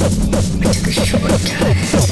Make a short time.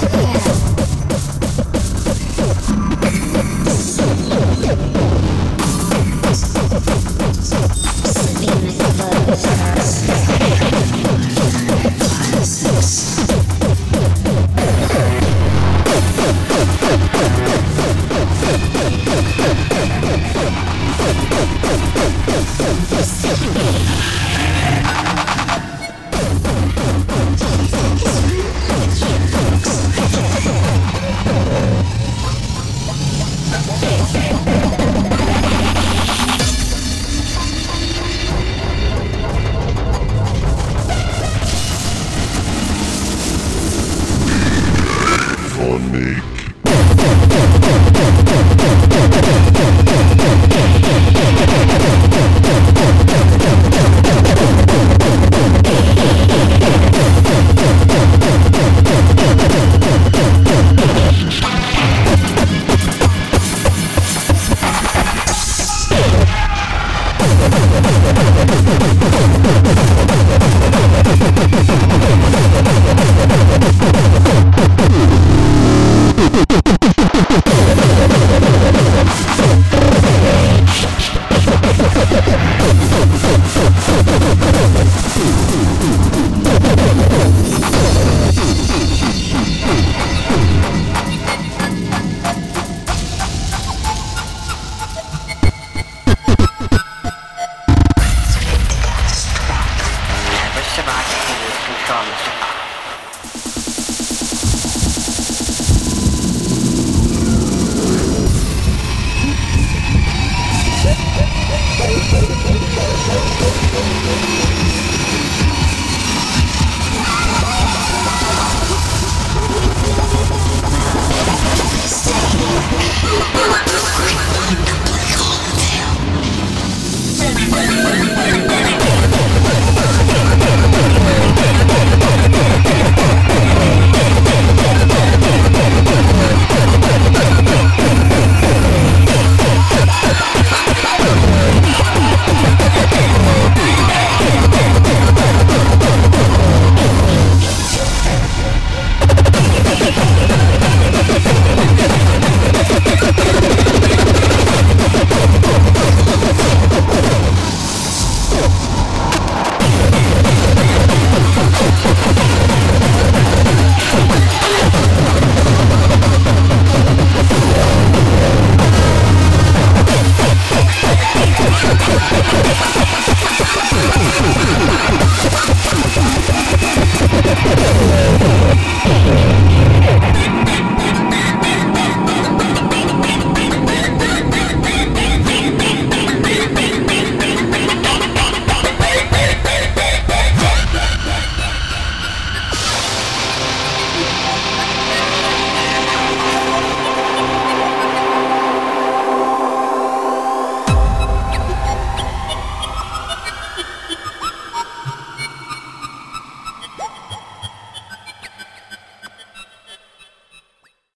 on me. 감 사.